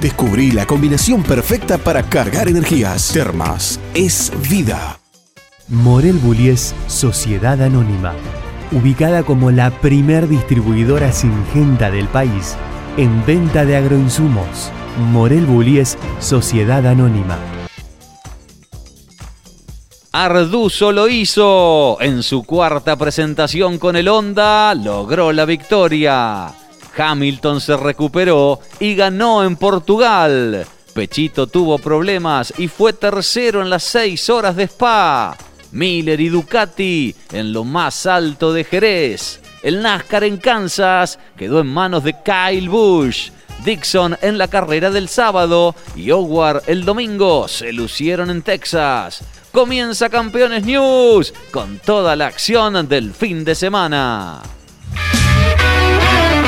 Descubrí la combinación perfecta para cargar energías. Termas es vida. Morel Bullies Sociedad Anónima. Ubicada como la primer distribuidora singenta del país en venta de agroinsumos. Morel Bullies Sociedad Anónima. Arduzo lo hizo. En su cuarta presentación con el Honda logró la victoria. Hamilton se recuperó y ganó en Portugal. Pechito tuvo problemas y fue tercero en las seis horas de Spa. Miller y Ducati en lo más alto de Jerez. El NASCAR en Kansas quedó en manos de Kyle Busch. Dixon en la carrera del sábado y Howard el domingo se lucieron en Texas. Comienza Campeones News con toda la acción del fin de semana.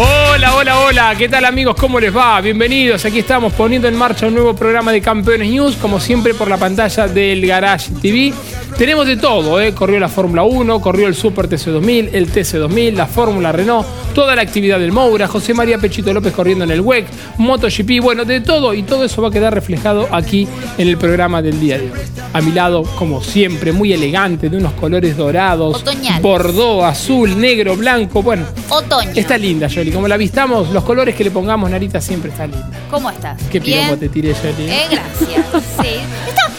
Hola, hola, hola, ¿qué tal amigos? ¿Cómo les va? Bienvenidos, aquí estamos poniendo en marcha un nuevo programa de Campeones News, como siempre por la pantalla del Garage TV. Tenemos de todo, ¿eh? corrió la Fórmula 1, corrió el Super TC2000, el TC2000, la Fórmula Renault, toda la actividad del Moura, José María Pechito López corriendo en el WEC, MotoGP, bueno, de todo y todo eso va a quedar reflejado aquí en el programa del día de hoy. A mi lado, como siempre, muy elegante, de unos colores dorados, bordó, azul, negro, blanco, bueno. Otoño. Está linda, Jolie, como la vistamos, los colores que le pongamos, Narita, siempre está linda. ¿Cómo estás? Qué piropo te tiré, Jolie. Eh, gracias. sí.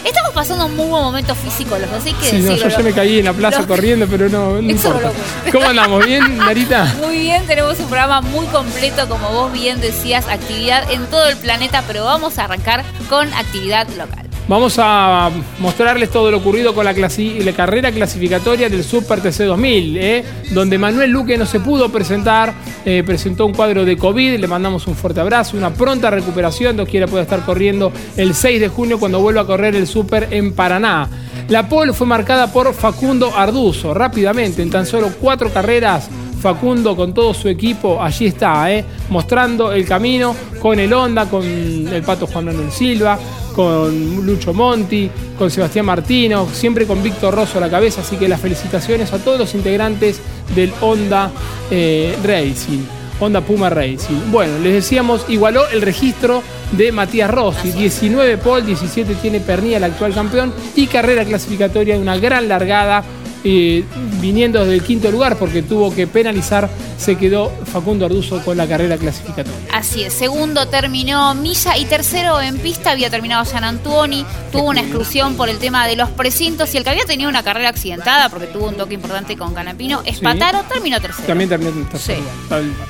estamos pasando un muy buen momento físico los dos, Sí, no, yo, me caí en la plaza corriendo, pero no, no importa. ¿Cómo andamos? ¿Bien, Narita? Muy bien, tenemos un programa muy completo, como vos bien decías, actividad en todo el planeta, pero vamos a arrancar con actividad local. Vamos a mostrarles todo lo ocurrido con la, carrera clasificatoria del Super TC 2000, ¿eh? donde Manuel Luque no se pudo presentar, eh, presentó un cuadro de COVID, le mandamos un fuerte abrazo, una pronta recuperación, Dios quiera puede estar corriendo el 6 de junio cuando vuelva a correr el Super en Paraná. La pole fue marcada por Facundo Arduzo, rápidamente, en tan solo cuatro carreras Facundo con todo su equipo allí está, ¿eh? mostrando el camino con el Honda, con el Pato Juan Manuel Silva, con Lucho Monti, con Sebastián Martino, siempre con Víctor Rosso a la cabeza, así que las felicitaciones a todos los integrantes del Honda eh, Racing, Honda Puma Racing. Bueno, les decíamos, igualó el registro de Matías Rossi, 19 pole, 17 tiene Pernilla, el actual campeón, y carrera clasificatoria, una gran largada viniendo desde el quinto lugar porque tuvo que penalizar, se quedó Facundo Arduzo con la carrera clasificatoria. Así es, segundo terminó Milla y tercero en pista había terminado San Antonio, tuvo una exclusión por el tema de los precintos y el que había tenido una carrera accidentada porque tuvo un toque importante con Canapino, Espataro terminó tercero. También terminó tercero.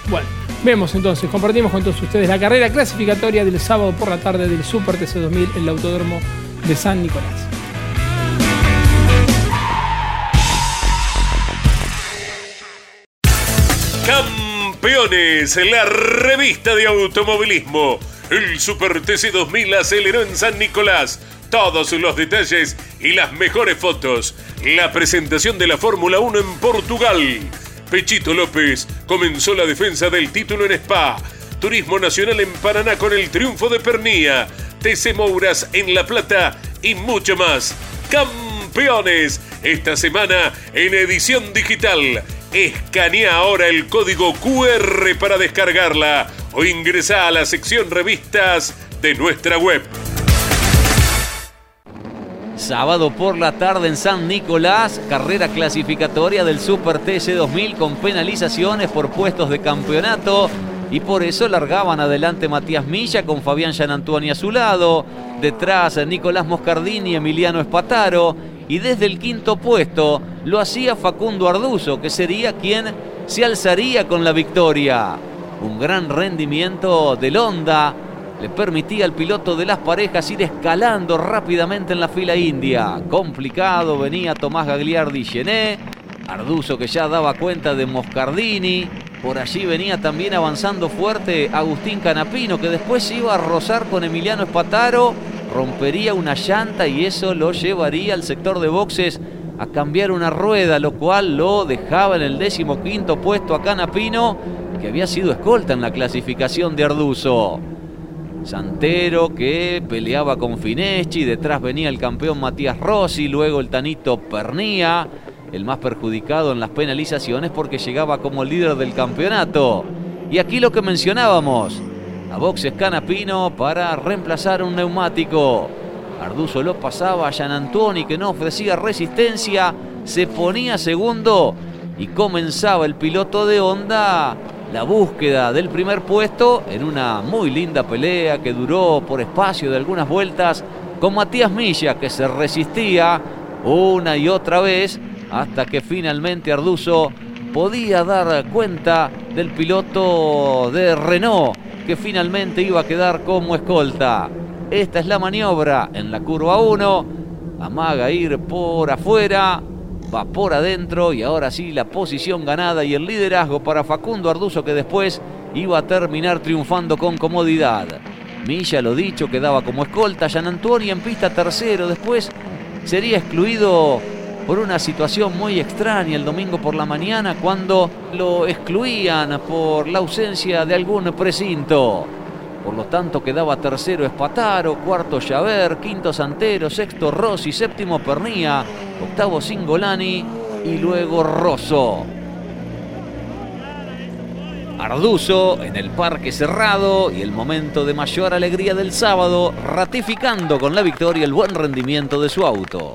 Bueno. Vemos entonces, compartimos con todos ustedes la carrera clasificatoria del sábado por la tarde del Super TC 2000 en el Autódromo de San Nicolás. Campeones, la revista de automovilismo. El Super TC 2000 aceleró en San Nicolás. Todos los detalles y las mejores fotos. La presentación de la Fórmula 1 en Portugal. Pechito López comenzó la defensa del título en Spa. Turismo Nacional en Paraná con el triunfo de Pernía. TC Mouras en La Plata y mucho más. Campeones, esta semana en edición digital. Escanea ahora el código QR para descargarla o ingresa a la sección revistas de nuestra web. Sábado por la tarde en San Nicolás, carrera clasificatoria del Super TC 2000 con penalizaciones por puestos de campeonato. Y por eso largaban adelante Matías Milla con Fabián Gianantuani a su lado, detrás Nicolás Moscardini y Emiliano Espataro y desde el quinto puesto lo hacía Facundo Arduzo que sería quien se alzaría con la victoria. Un gran rendimiento del Honda le permitía al piloto de las parejas ir escalando rápidamente en la fila india. Complicado venía Tomás Gagliardi Gené, Arduzo que ya daba cuenta de Moscardini. Por allí venía también avanzando fuerte Agustín Canapino, que después iba a rozar con Emiliano Espataro, rompería una llanta y eso lo llevaría al sector de boxes a cambiar una rueda, lo cual lo dejaba en el décimo quinto puesto a Canapino, que había sido escolta en la clasificación de Arduzo. Santero que peleaba con Fineschi, detrás venía el campeón Matías Rossi, luego el Tanito Pernía, el más perjudicado en las penalizaciones porque llegaba como líder del campeonato. Y aquí lo que mencionábamos, a boxes Canapino para reemplazar un neumático. Arduzo lo pasaba a Gian Antoni que no ofrecía resistencia, se ponía segundo y comenzaba el piloto de Honda la búsqueda del primer puesto en una muy linda pelea que duró por espacio de algunas vueltas con Matías Milla que se resistía una y otra vez hasta que finalmente Arduzo podía dar cuenta del piloto de Renault que finalmente iba a quedar como escolta. Esta es la maniobra en la curva 1. Amaga ir por afuera, va por adentro y ahora sí la posición ganada y el liderazgo para Facundo Arduzo que después iba a terminar triunfando con comodidad. Milla, lo dicho, quedaba como escolta, Gian Antonio en pista tercero, después sería excluido por una situación muy extraña el domingo por la mañana cuando lo excluían por la ausencia de algún precinto. Por lo tanto quedaba tercero Espataro, cuarto Javer, quinto Santero, sexto Rossi, séptimo Pernía, octavo Singolani y luego Rosso. Arduzo en el parque cerrado y el momento de mayor alegría del sábado, ratificando con la victoria el buen rendimiento de su auto.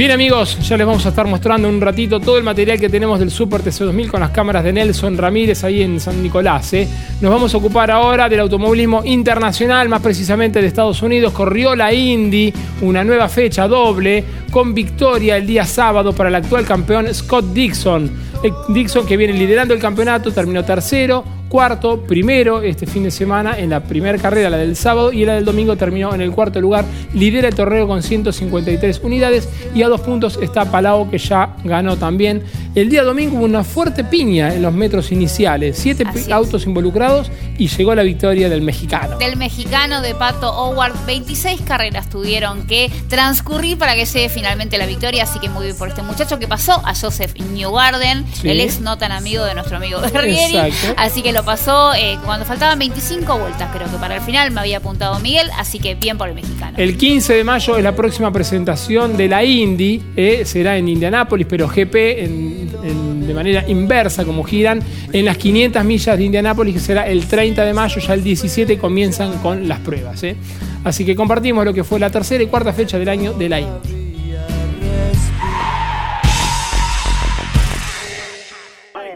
Bien amigos, ya les vamos a estar mostrando un ratito todo el material que tenemos del Super TC2000 con las cámaras de Nelson Ramírez ahí en San Nicolás. ¿eh? Nos vamos a ocupar ahora del automovilismo internacional, más precisamente de Estados Unidos. Corrió la Indy, una nueva fecha doble, con victoria el día sábado para el actual campeón Scott Dixon. Eh, Dixon que viene liderando el campeonato, terminó tercero cuarto, primero este fin de semana en la primera carrera, la del sábado, y la del domingo terminó en el cuarto lugar. Lidera el torneo con 153 unidades y a dos puntos está Palau que ya ganó también. El día domingo hubo una fuerte piña en los metros iniciales, siete autos involucrados y llegó la victoria del mexicano. Del mexicano de Pato Howard, 26 carreras tuvieron que transcurrir para que dé finalmente la victoria, así que muy bien por este muchacho que pasó a Joseph Newgarden, el ex no tan amigo de nuestro amigo Berrieri, así que lo pasó eh, cuando faltaban 25 vueltas, creo que para el final me había apuntado Miguel, así que bien por el mexicano. El 15 de mayo es la próxima presentación de la Indy, eh, será en Indianápolis, pero GP de manera inversa, como giran, en las 500 millas de Indianápolis, que será el 30 de mayo, ya el 17 comienzan con las pruebas. Eh. Así que compartimos lo que fue la tercera y cuarta fecha del año de la Indy.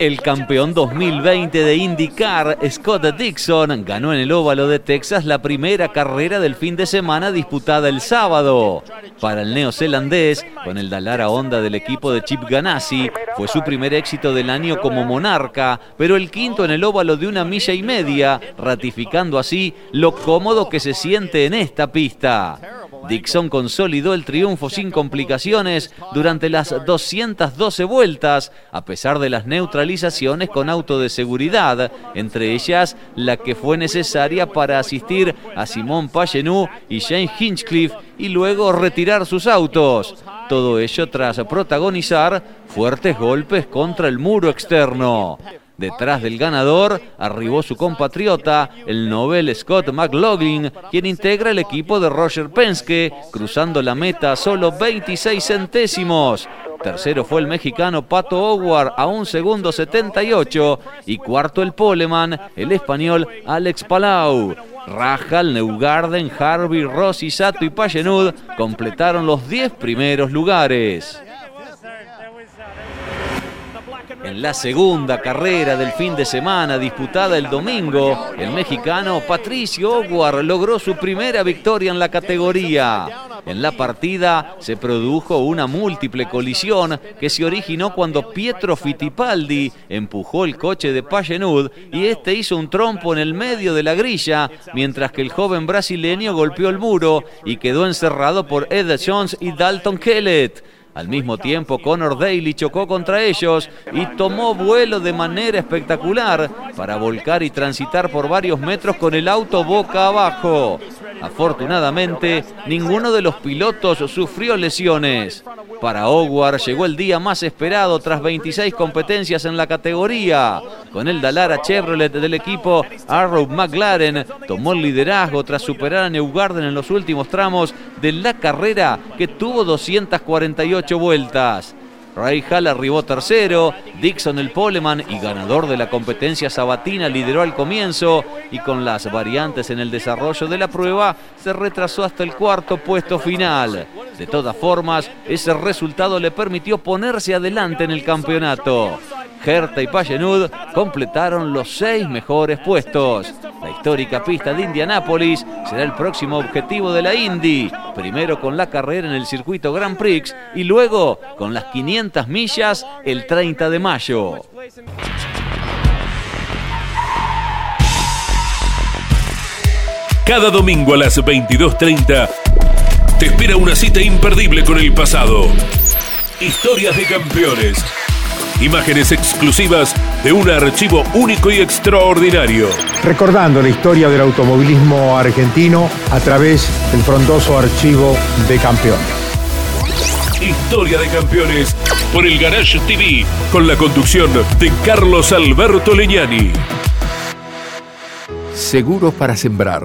El campeón 2020 de IndyCar, Scott Dixon, ganó en el óvalo de Texas la primera carrera del fin de semana disputada el sábado. Para el neozelandés, con el Dallara Honda del equipo de Chip Ganassi, fue su primer éxito del año como monarca, pero el quinto en el óvalo de una milla y media, ratificando así lo cómodo que se siente en esta pista. Dixon consolidó el triunfo sin complicaciones durante las 212 vueltas, a pesar de las neutralizaciones con auto de seguridad, entre ellas la que fue necesaria para asistir a Simón Pagenou y James Hinchcliffe y luego retirar sus autos. Todo ello tras protagonizar fuertes golpes contra el muro externo. Detrás del ganador arribó su compatriota, el novel Scott McLaughlin, quien integra el equipo de Roger Penske, cruzando la meta a solo 26 centésimos. Tercero fue el mexicano Pato Howard a un segundo 78 y cuarto el poleman, el español Alex Palau. Rajal, Neugarden, Harvey, Rossi, Sato y Payenud completaron los 10 primeros lugares. En la segunda carrera del fin de semana disputada el domingo, el mexicano Patricio Oguar logró su primera victoria en la categoría. En la partida se produjo una múltiple colisión que se originó cuando Pietro Fittipaldi empujó el coche de Payenud y este hizo un trompo en el medio de la grilla, mientras que el joven brasileño golpeó el muro y quedó encerrado por Ed Jones y Dalton Kellett. Al mismo tiempo, Connor Daly chocó contra ellos y tomó vuelo de manera espectacular para volcar y transitar por varios metros con el auto boca abajo. Afortunadamente, ninguno de los pilotos sufrió lesiones. Para Howard llegó el día más esperado tras 26 competencias en la categoría. Con el Dallara Chevrolet del equipo, Arrow McLaren tomó el liderazgo tras superar a Newgarden en los últimos tramos de la carrera que tuvo 248 vueltas. Ray Hall arribó tercero, Dixon el poleman y ganador de la competencia sabatina lideró al comienzo y con las variantes en el desarrollo de la prueba se retrasó hasta el cuarto puesto final. De todas formas, ese resultado le permitió ponerse adelante en el campeonato. Herta y Payenud completaron los seis mejores puestos. La histórica pista de Indianápolis será el próximo objetivo de la Indy, primero con la carrera en el circuito Grand Prix y luego con las 500 millas el 30 de mayo. Cada domingo a las 22.30 te espera una cita imperdible con el pasado. Historias de campeones Imágenes exclusivas de un archivo único y extraordinario. Recordando la historia del automovilismo argentino a través del frondoso archivo de campeones. Historia de campeones por el Garage TV con la conducción de Carlos Alberto Leñani. Seguros para sembrar,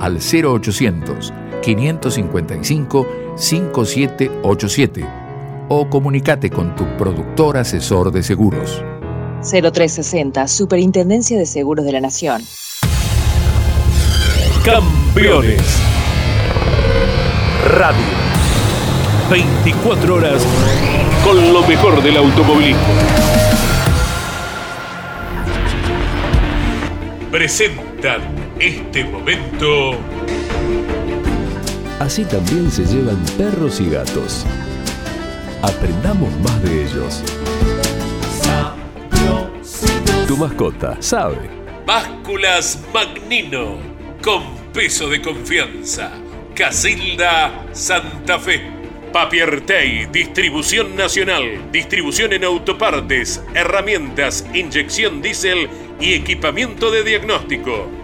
al 0800 555 5787 o comunícate con tu productor asesor de seguros. 0360, Superintendencia de Seguros de la Nación. Campeones. Radio. 24 horas con lo mejor del automovilismo. Presentan este momento. Así también se llevan perros y gatos. Aprendamos más de ellos. Tu mascota sabe. Básculas Magnino, con peso de confianza. Casilda Santa Fe. Papiertei, distribución nacional, distribución en autopartes, herramientas, inyección diésel y equipamiento de diagnóstico.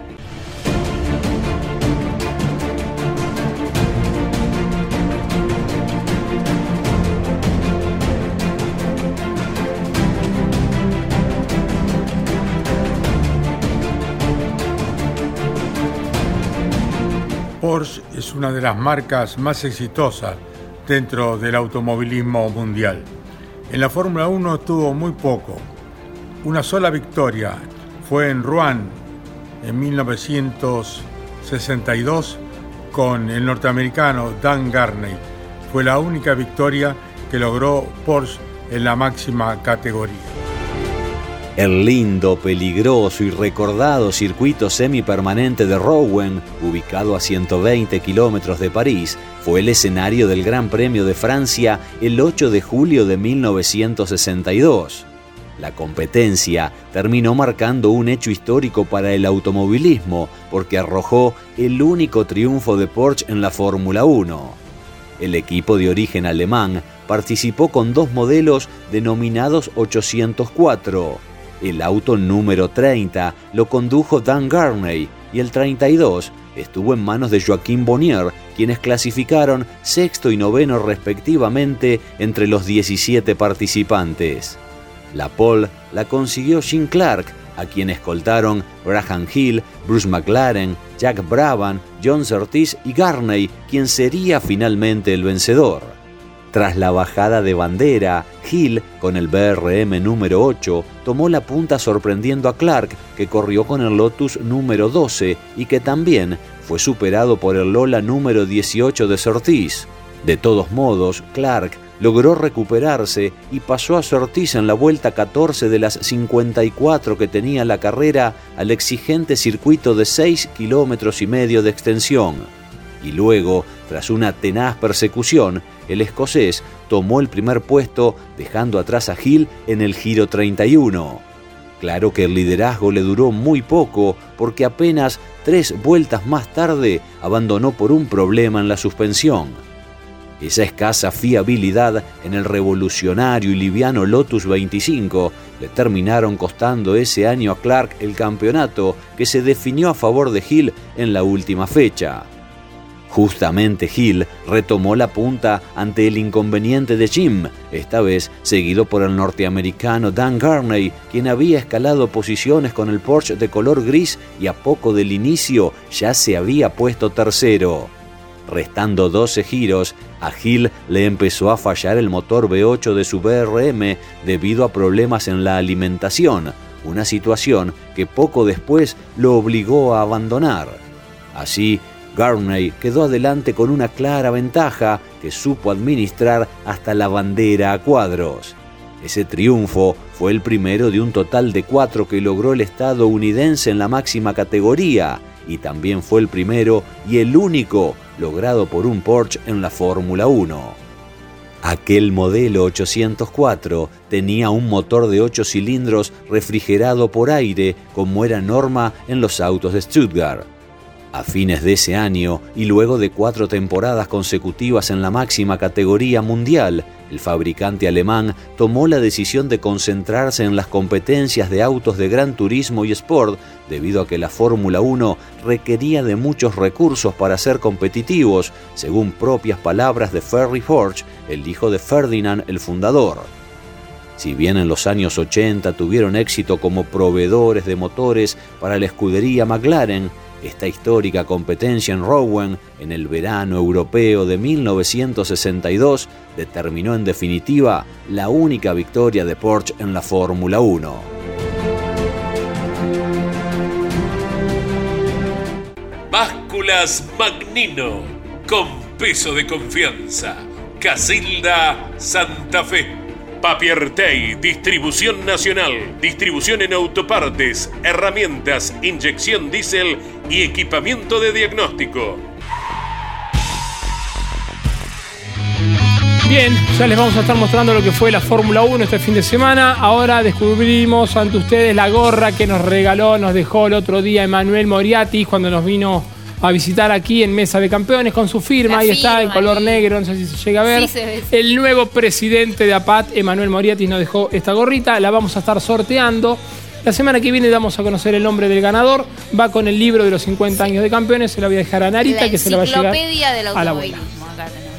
Porsche es una de las marcas más exitosas dentro del automovilismo mundial. En la Fórmula 1 tuvo muy poco. Una sola victoria fue en Rouen en 1962 con el norteamericano Dan Garney. Fue la única victoria que logró Porsche en la máxima categoría. El lindo, peligroso y recordado circuito semipermanente de Rouen, ubicado a 120 kilómetros de París, fue el escenario del Gran Premio de Francia el 8 de julio de 1962. La competencia terminó marcando un hecho histórico para el automovilismo porque arrojó el único triunfo de Porsche en la Fórmula 1. El equipo de origen alemán participó con dos modelos denominados 804. El auto número 30 lo condujo Dan Garney y el 32 estuvo en manos de Joaquín Bonnier, quienes clasificaron sexto y noveno respectivamente entre los 17 participantes. La pole la consiguió Jim Clark, a quien escoltaron Graham Hill, Bruce McLaren, Jack Brabham, John Surtees y Garney, quien sería finalmente el vencedor. Tras la bajada de bandera, Hill, con el BRM número 8, tomó la punta sorprendiendo a Clark, que corrió con el Lotus número 12 y que también fue superado por el Lola número 18 de Surtees. De todos modos, Clark logró recuperarse y pasó a Sortiz en la vuelta 14 de las 54 que tenía la carrera al exigente circuito de 6 kilómetros y medio de extensión. Y luego, tras una tenaz persecución, el escocés tomó el primer puesto dejando atrás a Hill en el Giro 31. Claro que el liderazgo le duró muy poco porque apenas tres vueltas más tarde abandonó por un problema en la suspensión. Esa escasa fiabilidad en el revolucionario y liviano Lotus 25 le terminaron costando ese año a Clark el campeonato que se definió a favor de Hill en la última fecha. Justamente Hill retomó la punta ante el inconveniente de Jim, esta vez seguido por el norteamericano Dan Garney, quien había escalado posiciones con el Porsche de color gris y a poco del inicio ya se había puesto tercero. Restando 12 giros, a Hill le empezó a fallar el motor V8 de su BRM debido a problemas en la alimentación, una situación que poco después lo obligó a abandonar. Así, Garney quedó adelante con una clara ventaja que supo administrar hasta la bandera a cuadros. Ese triunfo fue el primero de un total de cuatro que logró el estadounidense en la máxima categoría y también fue el primero y el único logrado por un Porsche en la Fórmula 1. Aquel modelo 804 tenía un motor de 8 cilindros refrigerado por aire como era norma en los autos de Stuttgart. A fines de ese año, y luego de cuatro temporadas consecutivas en la máxima categoría mundial, el fabricante alemán tomó la decisión de concentrarse en las competencias de autos de gran turismo y sport, debido a que la Fórmula 1 requería de muchos recursos para ser competitivos, según propias palabras de Ferry Forge, el hijo de Ferdinand el fundador. Si bien en los años 80 tuvieron éxito como proveedores de motores para la escudería McLaren, esta histórica competencia en Rowan en el verano europeo de 1962 determinó en definitiva la única victoria de Porsche en la Fórmula 1. Básculas Magnino, con peso de confianza. Casilda Santa Fe. Papiertei, distribución nacional, distribución en autopartes, herramientas, inyección diésel y equipamiento de diagnóstico. Bien, ya les vamos a estar mostrando lo que fue la Fórmula 1 este fin de semana. Ahora descubrimos ante ustedes la gorra que nos regaló, nos dejó el otro día Emanuel Moriati cuando nos vino a visitar aquí en Mesa de Campeones con su firma. La Ahí está, en color ahí. negro, no sé si se llega a ver. Sí, se ve. El nuevo presidente de APAT, Emanuel Moriatis, nos dejó esta gorrita. La vamos a estar sorteando. La semana que viene vamos a conocer el nombre del ganador. Va con el libro de los 50 años de campeones. Se la voy a dejar a Narita, la que se la va a llegar a la abuela.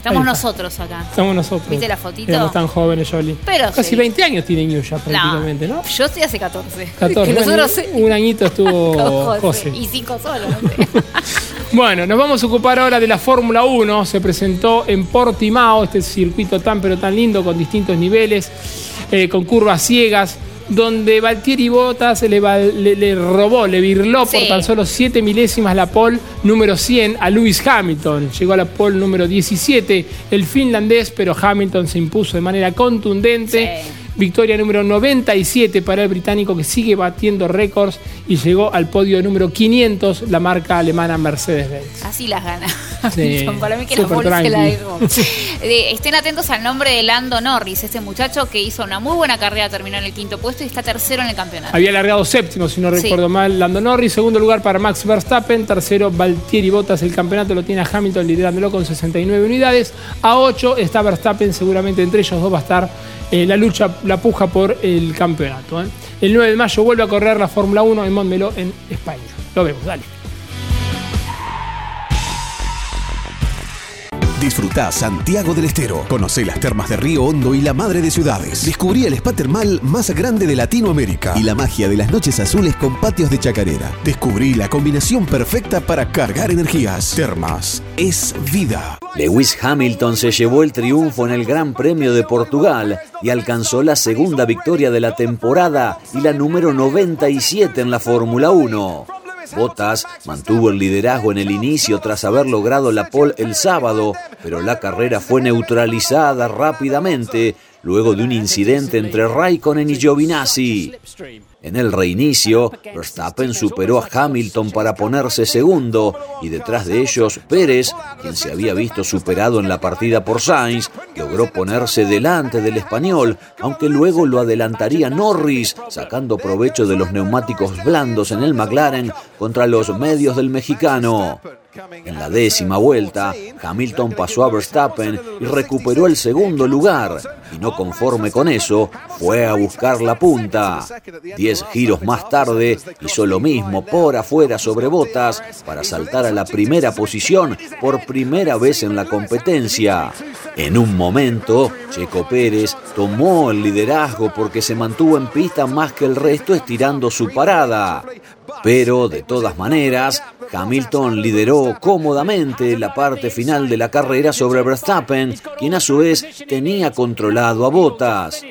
Estamos nosotros acá. Estamos nosotros. ¿Viste la fotito? Éramos tan jóvenes, Jolie. Pero Casi sí. 20 años tiene Ñuya prácticamente, ¿no? Yo estoy hace 14. 14. Que nosotros Bueno, un añito estuvo José. Y 5 solo. no sé. Bueno, nos vamos a ocupar ahora de la Fórmula 1. Se presentó en Portimao, este circuito tan pero tan lindo con distintos niveles, eh, con curvas ciegas, donde Valtieri Bottas le, va- le- le robó, le virló por tan solo 7 milésimas la pole número 100 a Lewis Hamilton. Llegó a la pole número 17 el finlandés, pero Hamilton se impuso de manera contundente. Sí. Victoria número 97 para el británico que sigue batiendo récords y llegó al podio número 500 la marca alemana Mercedes-Benz. Así las gana. Para mí que la se la dejó. Estén atentos al nombre de Lando Norris, este muchacho que hizo una muy buena carrera, terminó en el quinto puesto y está tercero en el campeonato. Había alargado séptimo, si no Sí. recuerdo mal, Lando Norris. Segundo lugar para Max Verstappen. Tercero, Valtieri Bottas. El campeonato lo tiene a Hamilton liderándolo con 69 unidades. A 8 está Verstappen. Seguramente entre ellos dos va a estar eh, la lucha, la puja por el campeonato. ¿eh? El 9 de mayo vuelve a correr la Fórmula 1 en Montmeló, en España. Lo vemos, dale. Disfrutá Santiago del Estero. Conocé las termas de Río Hondo y la madre de ciudades. Descubrí el spa termal más grande de Latinoamérica y la magia de las noches azules con patios de chacarera. Descubrí la combinación perfecta para cargar energías. Termas es vida. Lewis Hamilton se llevó el triunfo en el Gran Premio de Portugal y alcanzó la segunda victoria de la temporada y la número 97 en la Fórmula 1. Bottas mantuvo el liderazgo en el inicio tras haber logrado la pole el sábado, pero la carrera fue neutralizada rápidamente luego de un incidente entre Raikkonen y Giovinazzi. En el reinicio, Verstappen superó a Hamilton para ponerse segundo y detrás de ellos Pérez, quien se había visto superado en la partida por Sainz, logró ponerse delante del español, aunque luego lo adelantaría Norris, sacando provecho de los neumáticos blandos en el McLaren contra los medios del mexicano. En la décima vuelta, Hamilton pasó a Verstappen y recuperó el segundo lugar, y no conforme con eso, fue a buscar la punta. Giros más tarde, hizo lo mismo por afuera sobre botas para saltar a la primera posición por primera vez en la competencia. En un momento, Checo Pérez tomó el liderazgo porque se mantuvo en pista más que el resto estirando su parada. Pero de todas maneras, Hamilton lideró cómodamente la parte final de la carrera sobre Verstappen, quien a su vez tenía controlado a Bottas.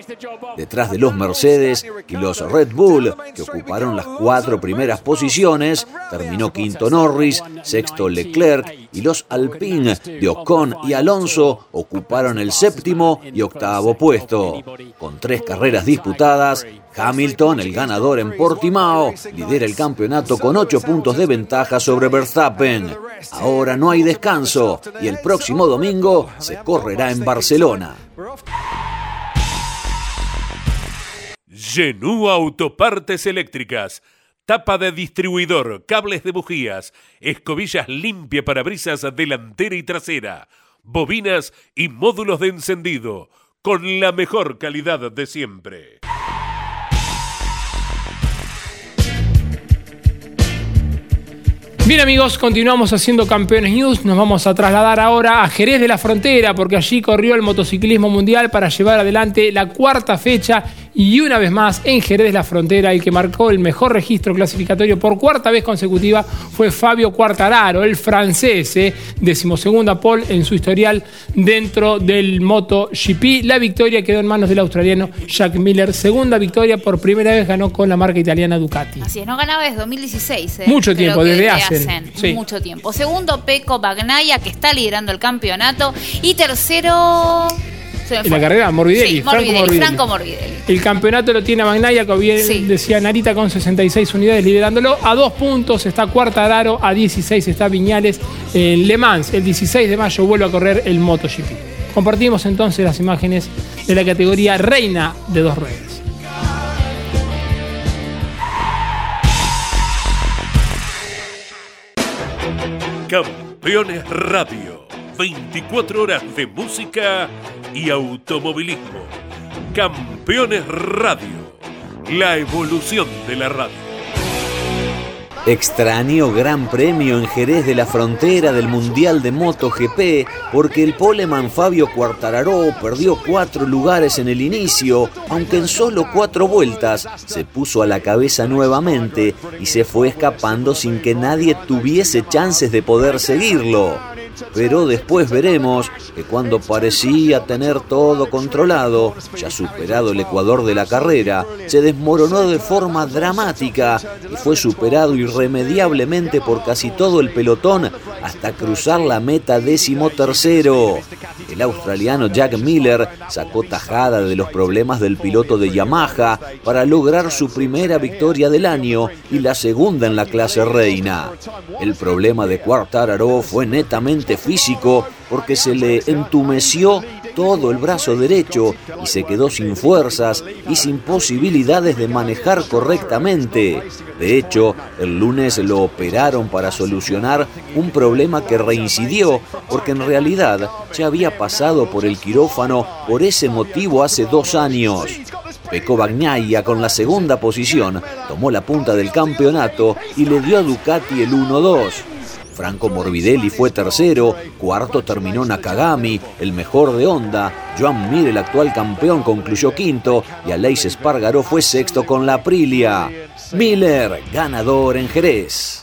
Detrás de los Mercedes y los Red Bull, que ocuparon las cuatro primeras posiciones, terminó quinto Norris, sexto Leclerc y los Alpine de Ocon y Alonso ocuparon el séptimo y octavo puesto. Con tres carreras disputadas, Hamilton, el ganador en Portimao, lidera el campeonato con ocho puntos de ventaja sobre Verstappen. Ahora no hay descanso y el próximo domingo se correrá en Barcelona. Genú Autopartes Eléctricas. Tapa de distribuidor, cables de bujías, escobillas limpia para brisas delantera y trasera, bobinas y módulos de encendido, con la mejor calidad de siempre. Bien amigos, continuamos haciendo Campeones News. Nos vamos a trasladar ahora a Jerez de la Frontera porque allí corrió el motociclismo mundial para llevar adelante la cuarta fecha y una vez más en Jerez la Frontera el que marcó el mejor registro clasificatorio por cuarta vez consecutiva fue Fabio Quartararo, el francés, eh, decimosegunda pole en su historial dentro del MotoGP. La victoria quedó en manos del australiano Jack Miller. Segunda victoria por primera vez ganó con la marca italiana Ducati. Así es, no ganaba desde 2016. ¿eh? Mucho tiempo, desde hacen, sí. Mucho tiempo. Segundo, Peco Bagnaya, que está liderando el campeonato. Y tercero. Se me En la carrera, Morbidelli, Sí, Franco Morbidelli, Morbidelli. Franco Morbidelli. El campeonato lo tiene a Magnaya, como bien Sí. decía Narita, con 66 unidades liderándolo. A dos puntos está Cuartararo, a 16 está Viñales en Le Mans. El 16 de mayo vuelve a correr el MotoGP. Compartimos entonces las imágenes de la categoría Reina de dos ruedas. Campeones Radio. 24 horas de música y automovilismo. Campeones Radio. La evolución de la radio. Extraño gran premio en Jerez de la Frontera del Mundial de MotoGP porque el poleman Fabio Quartararo perdió cuatro lugares en el inicio, aunque en solo cuatro vueltas se puso a la cabeza nuevamente y se fue escapando sin que nadie tuviese chances de poder seguirlo. Pero después veremos que cuando parecía tener todo controlado, ya superado el ecuador de la carrera, se desmoronó de forma dramática y fue superado irremediablemente por casi todo el pelotón hasta cruzar la meta décimo tercero. El australiano Jack Miller sacó tajada de los problemas del piloto de Yamaha para lograr su primera victoria del año y la segunda en la clase reina. El problema de Quartararo fue netamente físico porque se le entumeció todo el brazo derecho y se quedó sin fuerzas y sin posibilidades de manejar correctamente. De hecho, el lunes lo operaron para solucionar un problema que reincidió porque en realidad ya había pasado por el quirófano por ese motivo hace dos años. Pecó Bagnaia con la segunda posición, tomó la punta del campeonato y le dio a Ducati el 1-2. Franco Morbidelli fue tercero, cuarto terminó Nakagami, el mejor de Honda, Joan Mir, el actual campeón, concluyó quinto y Aleix Espargaró fue sexto con la Aprilia. Miller, ganador en Jerez.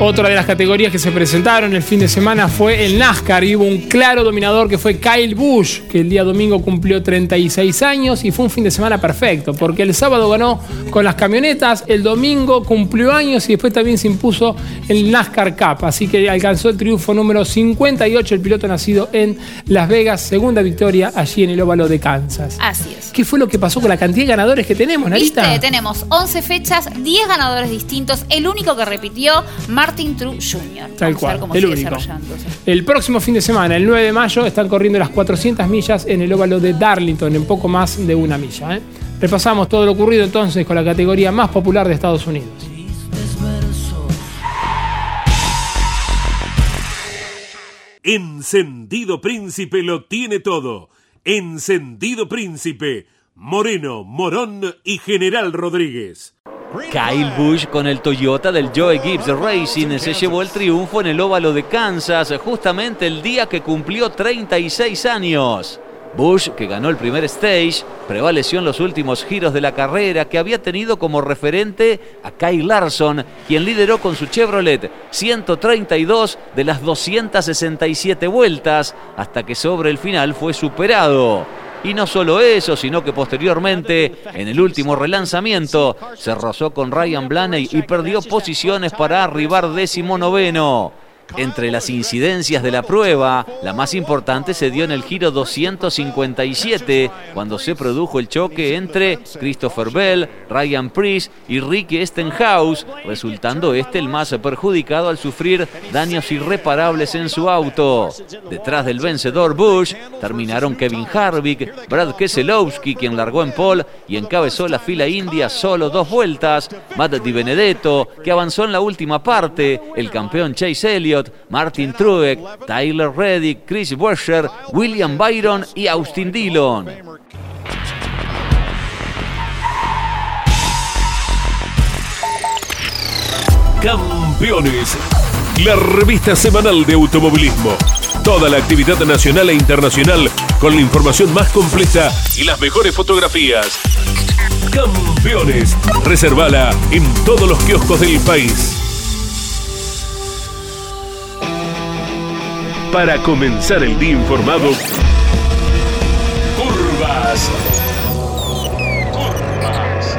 Otra de las categorías que se presentaron el fin de semana fue el NASCAR y hubo un claro dominador que fue Kyle Busch, que el día domingo cumplió 36 años y fue un fin de semana perfecto, porque el sábado ganó con las camionetas, el domingo cumplió años y después también se impuso el NASCAR Cup, así que alcanzó el triunfo número 58 el piloto nacido en Las Vegas, segunda victoria allí en el óvalo de Kansas. Así es. ¿Qué fue lo que pasó con la cantidad de ganadores que tenemos, Narita? Viste, tenemos 11 fechas, 10 ganadores distintos. El único que repitió, Martin True Jr. Tal Vamos a cual, ver cómo el sigue único. desarrollándose. El próximo fin de semana, el 9 de mayo, están corriendo las 400 millas en el óvalo de Darlington, en poco más de una milla. ¿eh? Repasamos todo lo ocurrido entonces con la categoría más popular de Estados Unidos. Encendido Príncipe lo tiene todo. Encendido Príncipe. Moreno, Morón y General Rodríguez. Kyle Busch con el Toyota del Joe Gibbs Racing se llevó el triunfo en el óvalo de Kansas justamente el día que cumplió 36 años. Bush, que ganó el primer stage, prevaleció en los últimos giros de la carrera, que había tenido como referente a Kyle Larson, quien lideró con su Chevrolet 132 de las 267 vueltas, hasta que sobre el final fue superado. Y no solo eso, sino que posteriormente, en el último relanzamiento, se rozó con Ryan Blaney y perdió posiciones para arribar décimo noveno. Entre las incidencias de la prueba, la más importante se dio en el giro 257, cuando se produjo el choque entre Christopher Bell, Ryan Priest y Ricky Stenhouse, resultando este el más perjudicado al sufrir daños irreparables en su auto. Detrás del vencedor Bush terminaron Kevin Harvick, Brad Keselowski, quien largó en pole y encabezó la fila india solo dos vueltas, Matt Di Benedetto, que avanzó en la última parte, el campeón Chase Elliott, Martin Truex, Tyler Reddick, Chris Buescher, William Byron y Austin Dillon. Campeones, la revista semanal de automovilismo. Toda la actividad nacional e internacional con la información más completa y las mejores fotografías. Campeones, reservala en todos los kioscos del país. Para comenzar el día informado, Curvas. Curvas.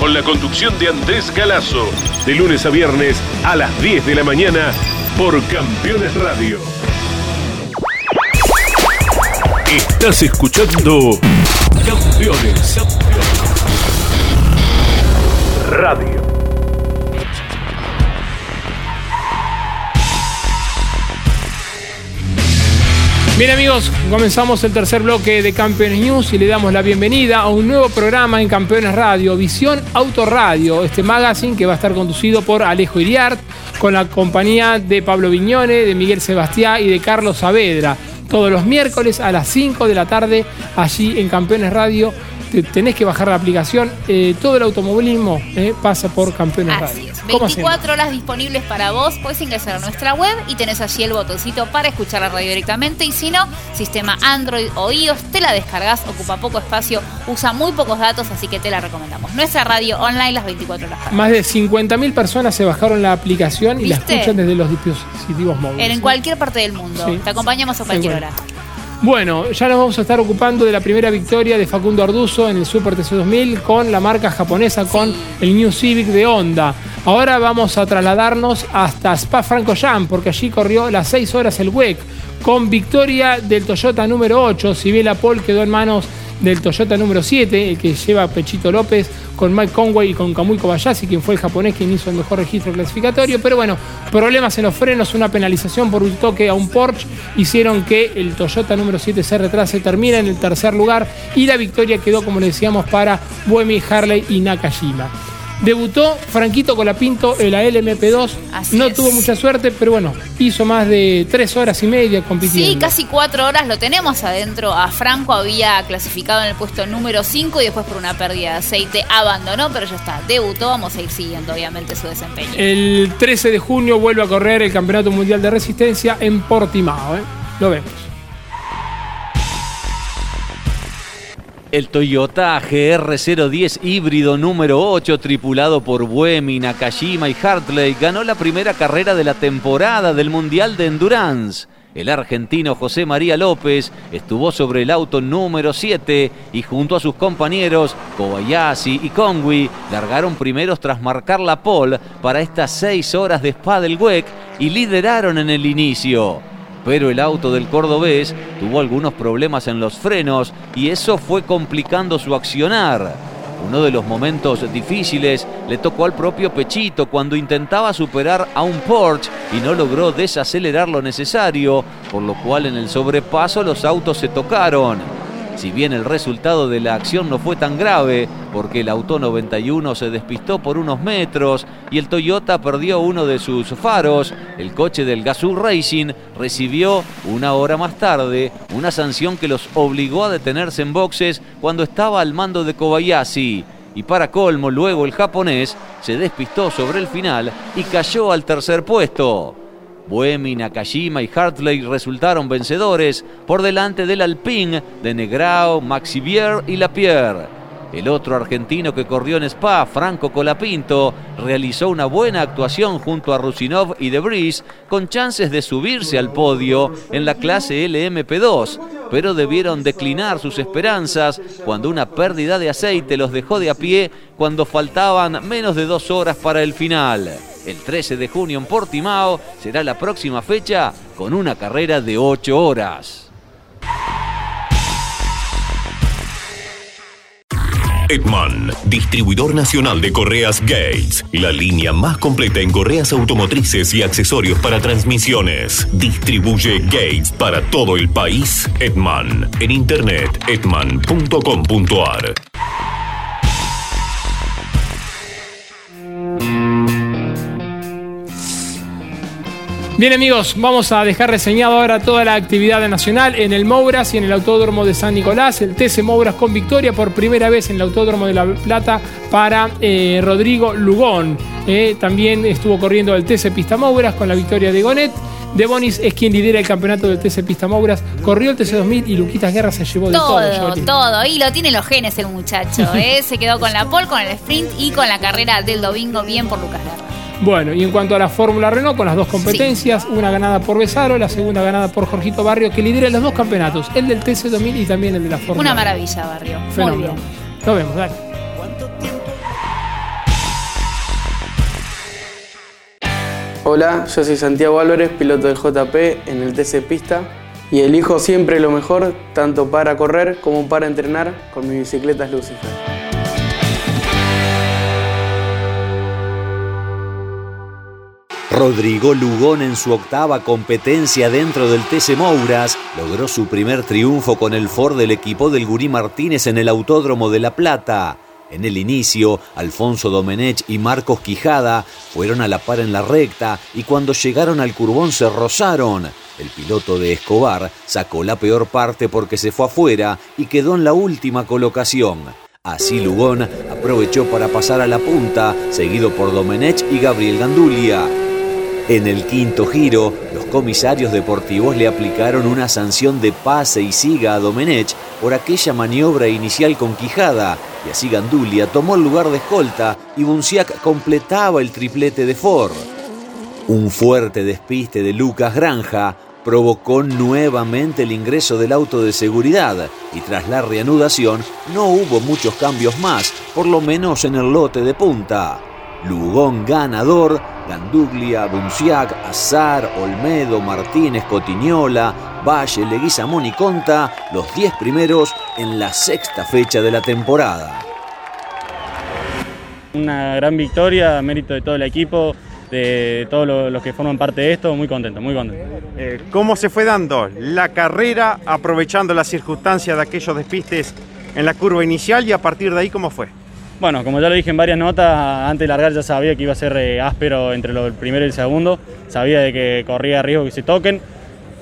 Con la conducción de Andrés Galazo, de lunes a viernes a las 10 de la mañana por Campeones Radio. Estás escuchando Campeones Radio. Bien amigos, comenzamos el tercer bloque de Campeones News y le damos la bienvenida a un nuevo programa en Campeones Radio, Visión Autoradio, este magazine que va a estar conducido por Alejo Iriart, con la compañía de Pablo Viñone, de Miguel Sebastián y de Carlos Saavedra. Todos los miércoles a las 5 de la tarde, allí en Campeones Radio, te- tenés que bajar la aplicación. Eh, todo el automovilismo eh, pasa por Campeones Así Radio. es. ¿Cómo hacemos? 24 horas disponibles para vos. Puedes ingresar a nuestra web y tenés allí el botoncito para escuchar la radio directamente. Y si no, sistema Android o iOS, te la descargas, ocupa poco espacio, usa muy pocos datos, así que te la recomendamos. Nuestra radio online las 24 horas. Más de 50.000 personas se bajaron la aplicación y la escuchan desde los dispositivos móviles. En cualquier parte del mundo. Sí. Te acompañamos a cualquier hora. Bueno, ya nos vamos a estar ocupando de la primera victoria de Facundo Arduzo en el Super TC 2000 con la marca japonesa, con el New Civic de Honda. Ahora vamos a trasladarnos hasta Spa Francorchamps porque allí corrió las 6 horas el WEC con victoria del Toyota número 8. Si bien la pole quedó en manos del Toyota número 7, el que lleva Pechito López con Mike Conway y con Kamui Kobayashi, quien fue el japonés quien hizo el mejor registro clasificatorio. Pero bueno, problemas en los frenos, una penalización por un toque a un Porsche hicieron que el Toyota número 7 se retrase, termina en el tercer lugar y la victoria quedó, como le decíamos, para Buemi, Harley y Nakajima. Debutó Franquito Colapinto en la LMP2. Así no es. tuvo mucha suerte, pero bueno, hizo más de tres horas y media compitiendo. Sí, casi cuatro horas lo tenemos adentro. A Franco había clasificado en el puesto número 5 y después por una pérdida de aceite abandonó, pero ya está, debutó. Vamos a ir siguiendo, obviamente, su desempeño. El 13 de junio vuelve a correr el Campeonato Mundial de Resistencia en Portimao. ¿eh? Lo vemos. El Toyota GR010 híbrido número 8, tripulado por Buemi, Nakajima y Hartley, ganó la primera carrera de la temporada del Mundial de Endurance. El argentino José María López estuvo sobre el auto número 7 y junto a sus compañeros Kobayashi y Conway largaron primeros tras marcar la pole para estas 6 horas de Spa del WEC y lideraron en el inicio pero el auto del cordobés tuvo algunos problemas en los frenos y eso fue complicando su accionar. Uno de los momentos difíciles le tocó al propio Pechito cuando intentaba superar a un Porsche y no logró desacelerar lo necesario, por lo cual en el sobrepaso los autos se tocaron. Si bien el resultado de la acción no fue tan grave, porque el auto 91 se despistó por unos metros y el Toyota perdió uno de sus faros, el coche del Gazoo Racing recibió una hora más tarde una sanción que los obligó a detenerse en boxes cuando estaba al mando de Kobayashi. Y para colmo, luego el japonés se despistó sobre el final y cayó al tercer puesto. Buemi, Nakajima y Hartley resultaron vencedores por delante del Alpine de Negrao, Maxivier y Lapierre. El otro argentino que corrió en Spa, Franco Colapinto, realizó una buena actuación junto a Rusinov y De Vries, con chances de subirse al podio en la clase LMP2, pero debieron declinar sus esperanzas cuando una pérdida de aceite los dejó de a pie cuando faltaban menos de dos horas para el final. El 13 de junio en Portimao será la próxima fecha con una carrera de 8 horas. Edman, distribuidor nacional de correas Gates, la línea más completa en correas automotrices y accesorios para transmisiones. Distribuye Gates para todo el país. Edman, en internet edman.com.ar. Bien amigos, vamos a dejar reseñado ahora toda la actividad nacional en el Mouras y en el Autódromo de San Nicolás. El TC Mouras con victoria por primera vez en el Autódromo de La Plata para eh, Rodrigo Lugón. Eh, también estuvo corriendo el TC Pista Mouras con la victoria de Gonet. De Bonis es quien lidera el campeonato del TC Pista Mouras. Corrió el TC 2000 y Luquitas Guerra se llevó de todo. Todo, todo. Y lo tiene los genes el muchacho. ¿eh? Se quedó con la pole, con el sprint y con la carrera del domingo. Bien por Lucas Guerra. Bueno, y en cuanto a la Fórmula Renault, con las dos competencias, una ganada por Besaro, la segunda ganada por Jorgito Barrio, que lidera los dos campeonatos, el del TC 2000 y también el de la Fórmula Una maravilla, Barrio. Muy Fenómeno. bien. Nos vemos, dale. Hola, yo soy Santiago Álvarez, piloto del JP en el TC Pista y elijo siempre lo mejor, tanto para correr como para entrenar con mis bicicletas Lucifer. Rodrigo Lugón en su octava competencia dentro del TC Mouras logró su primer triunfo con el Ford del equipo del Gurí Martínez en el Autódromo de La Plata. En el inicio, Alfonso Domenech y Marcos Quijada fueron a la par en la recta y cuando llegaron al curbón se rozaron. El piloto de Escobar sacó la peor parte porque se fue afuera y quedó en la última colocación. Así Lugón aprovechó para pasar a la punta, seguido por Domenech y Gabriel Gandulia. En el quinto giro, los comisarios deportivos le aplicaron una sanción de pase y siga a Domenech por aquella maniobra inicial con Quijada, y así Gandulia tomó el lugar de escolta y Bunciac completaba el triplete de Ford. Un fuerte despiste de Lucas Granja provocó nuevamente el ingreso del auto de seguridad y tras la reanudación no hubo muchos cambios más, por lo menos en el lote de punta. Lugón ganador, Ganduglia, Bunciac, Azar, Olmedo, Martínez, Cotiñola, Valle, Leguizamón y Conta, los 10 primeros en la sexta fecha de la temporada. Una gran victoria, mérito de todo el equipo, de todos los que forman parte de esto, muy contento, muy contento. Eh, ¿Cómo se fue dando la carrera aprovechando las circunstancias de aquellos despistes en la curva inicial y a partir de ahí cómo fue? Bueno, como ya lo dije en varias notas, antes de largar ya sabía que iba a ser eh, áspero entre el primero y el segundo, sabía de que corría riesgo que se toquen.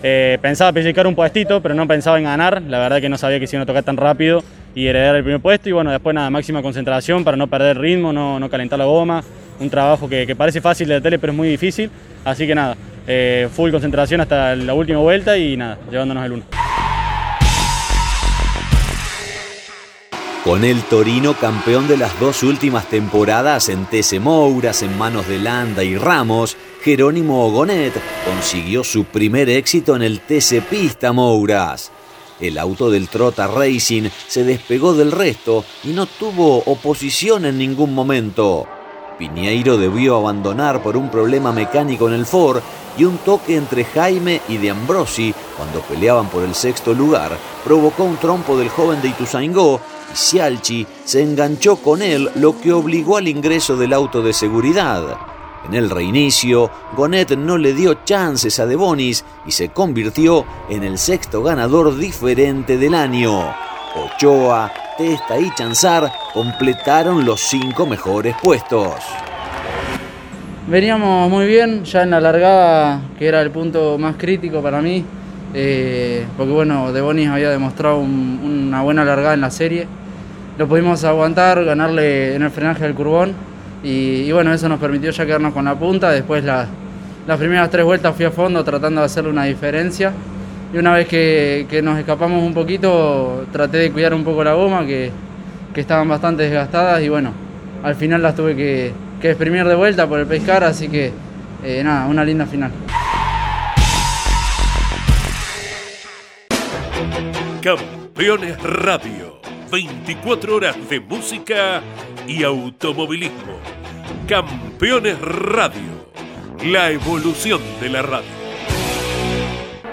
Eh, pensaba pellizcar un puestito, pero no pensaba en ganar, la verdad que no sabía que se iban a tocar tan rápido y heredar el primer puesto. Y bueno, después nada, máxima concentración para no perder ritmo, no, no calentar la goma, un trabajo que, parece fácil de tele pero es muy difícil, así que nada, eh, full concentración hasta la última vuelta y nada, llevándonos el uno. Con el Torino campeón de las dos últimas temporadas en TC Mouras en manos de Landa y Ramos, Jerónimo Ogonet consiguió su primer éxito en el TC Pista Mouras. El auto del Trota Racing se despegó del resto y no tuvo oposición en ningún momento. Piñeiro debió abandonar por un problema mecánico en el Ford y un toque entre Jaime y de Ambrosi cuando peleaban por el sexto lugar provocó un trompo del joven de Ituzaingó y se enganchó con él lo que obligó al ingreso del auto de seguridad. En el reinicio, Gonet no le dio chances a De Bonis y se convirtió en el sexto ganador diferente del año. Ochoa, Testa y Chanzar completaron los cinco mejores puestos. Veníamos muy bien, ya en la largada, que era el punto más crítico para mí, eh, porque bueno, De Bonis había demostrado una buena largada en la serie. Lo pudimos aguantar, ganarle en el frenaje del curbón y, bueno, eso nos permitió ya quedarnos con la punta. Después las primeras tres vueltas fui a fondo tratando de hacerle una diferencia y una vez que, nos escapamos un poquito, traté de cuidar un poco la goma, que, estaban bastante desgastadas y bueno, al final las tuve que, exprimir de vuelta por el pescar, así que eh, nada, una linda final. Campeones Radio, 24 horas de música y automovilismo. Campeones Radio, la evolución de la radio.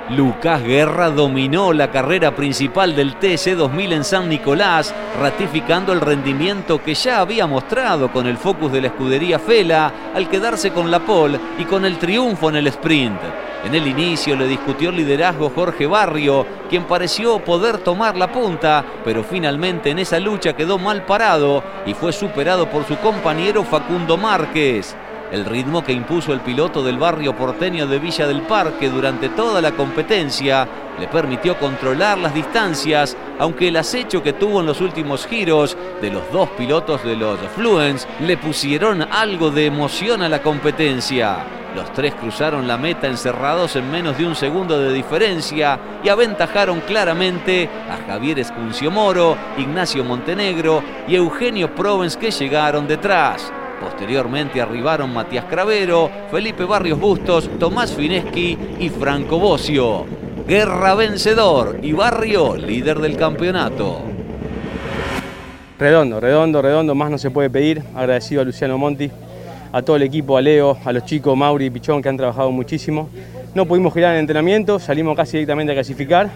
Lucas Guerra dominó la carrera principal del TC 2000 en San Nicolás, ratificando el rendimiento que ya había mostrado con el focus de la escudería Fela al quedarse con la pole y con el triunfo en el sprint. En el inicio le discutió el liderazgo Jorge Barrio, quien pareció poder tomar la punta, pero finalmente en esa lucha quedó mal parado y fue superado por su compañero Facundo Márquez. El ritmo que impuso el piloto del barrio porteño de Villa del Parque durante toda la competencia le permitió controlar las distancias, aunque el acecho que tuvo en los últimos giros de los dos pilotos de los Fluence le pusieron algo de emoción a la competencia. Los tres cruzaron la meta encerrados en menos de un segundo de diferencia y aventajaron claramente a Javier Escuncio Moro, Ignacio Montenegro y Eugenio Provence que llegaron detrás. Posteriormente arribaron Matías Cravero, Felipe Barrios Bustos, Tomás Fineschi y Franco Bocio. Guerra vencedor y Barrio líder del campeonato. Redondo, redondo, redondo, más no se puede pedir. Agradecido a Luciano Monti, a todo el equipo, a Leo, a los chicos Mauri y Pichón que han trabajado muchísimo. No pudimos girar en entrenamiento, salimos casi directamente a clasificar.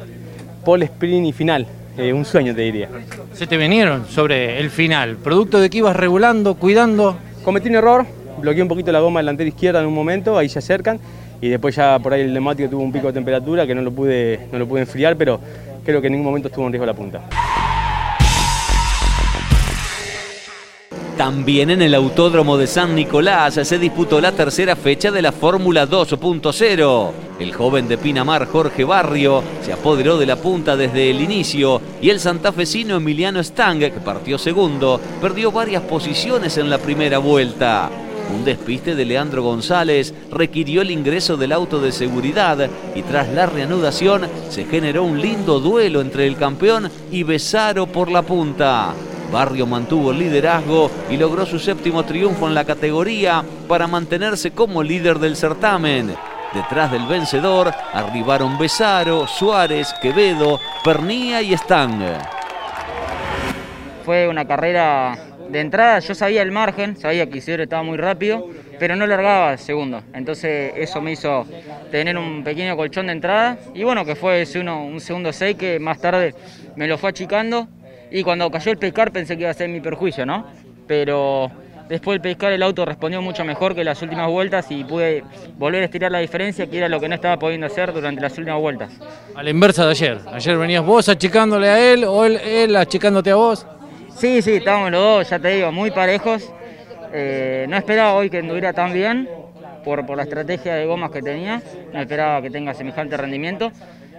Pole, sprint y final. Eh, un sueño te diría. Se te vinieron sobre el final, producto de que ibas regulando, cuidando Cometí un error, bloquea un poquito la goma delantera izquierda en un momento, ahí se acercan y después ya por ahí el neumático tuvo un pico de temperatura que no lo pude, no lo pude enfriar, pero creo que en ningún momento estuvo en riesgo la punta. También en el Autódromo de San Nicolás se disputó la tercera fecha de la Fórmula 2.0. El joven de Pinamar, Jorge Barrio, se apoderó de la punta desde el inicio y el santafesino Emiliano Stang, que partió segundo, perdió varias posiciones en la primera vuelta. Un despiste de Leandro González requirió el ingreso del auto de seguridad y tras la reanudación se generó un lindo duelo entre el campeón y Besaro por la punta. Barrio mantuvo el liderazgo y logró su séptimo triunfo en la categoría para mantenerse como líder del certamen. Detrás del vencedor arribaron Besaro, Suárez, Quevedo, Pernía y Stang. Fue una carrera de entrada, yo sabía el margen, sabía que Isidoro estaba muy rápido, pero no largaba segundo. Entonces eso me hizo tener un pequeño colchón de entrada y bueno, que fue ese uno, un segundo 6 que más tarde me lo fue achicando y cuando cayó el pescar pensé que iba a ser mi perjuicio, ¿no? Pero después del pescar el auto respondió mucho mejor que las últimas vueltas y pude volver a estirar la diferencia, que era lo que no estaba pudiendo hacer durante las últimas vueltas. A la inversa de ayer. Ayer venías vos achicándole a él o él, él achicándote a vos. Sí, sí, estábamos los dos, ya te digo, muy parejos. Eh, no esperaba hoy que anduviera tan bien por, por la estrategia de gomas que tenía. No esperaba que tenga semejante rendimiento.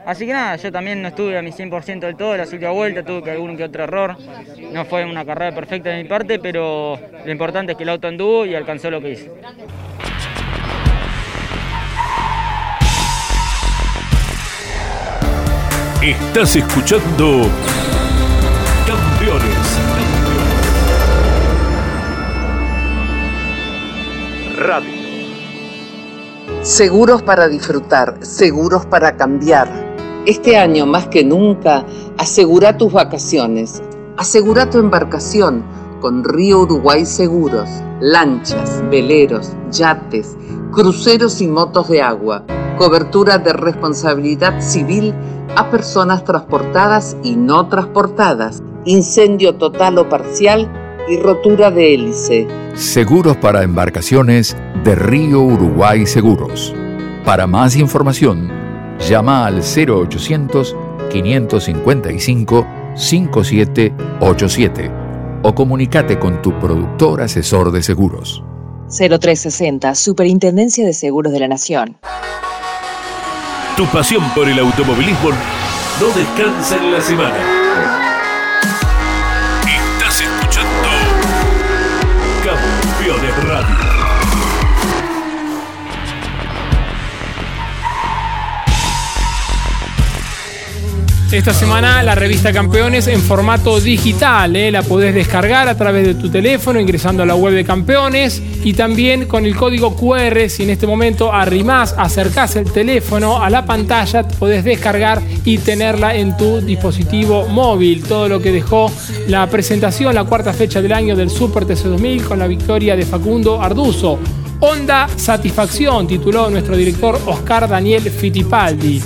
Así que nada, yo también no estuve a mi 100% del todo, la última vuelta tuve que algún que otro error. No fue una carrera perfecta de mi parte, pero lo importante es que el auto anduvo y alcanzó lo que hice. Estás escuchando Campeones. Radio. Seguros para disfrutar, seguros para cambiar. Este año más que nunca, asegura tus vacaciones. Asegura tu embarcación con Río Uruguay Seguros. Lanchas, veleros, yates, cruceros y motos de agua. Cobertura de responsabilidad civil a personas transportadas y no transportadas. Incendio total o parcial y rotura de hélice. Seguros para embarcaciones de Río Uruguay Seguros. Para más información, llama al 0800 555 5787 o comunícate con tu productor asesor de seguros. 0360, Superintendencia de Seguros de la Nación. Tu pasión por el automovilismo no descansa en la semana. Esta semana la revista Campeones en formato digital, ¿eh? la podés descargar a través de tu teléfono ingresando a la web de Campeones y también con el código QR, si en este momento arrimás, acercás el teléfono a la pantalla, podés descargar y tenerla en tu dispositivo móvil. Todo lo que dejó la presentación, la cuarta fecha del año del Super TC2000 con la victoria de Facundo Arduzo. Honda Satisfacción, tituló nuestro director Oscar Daniel Fittipaldi.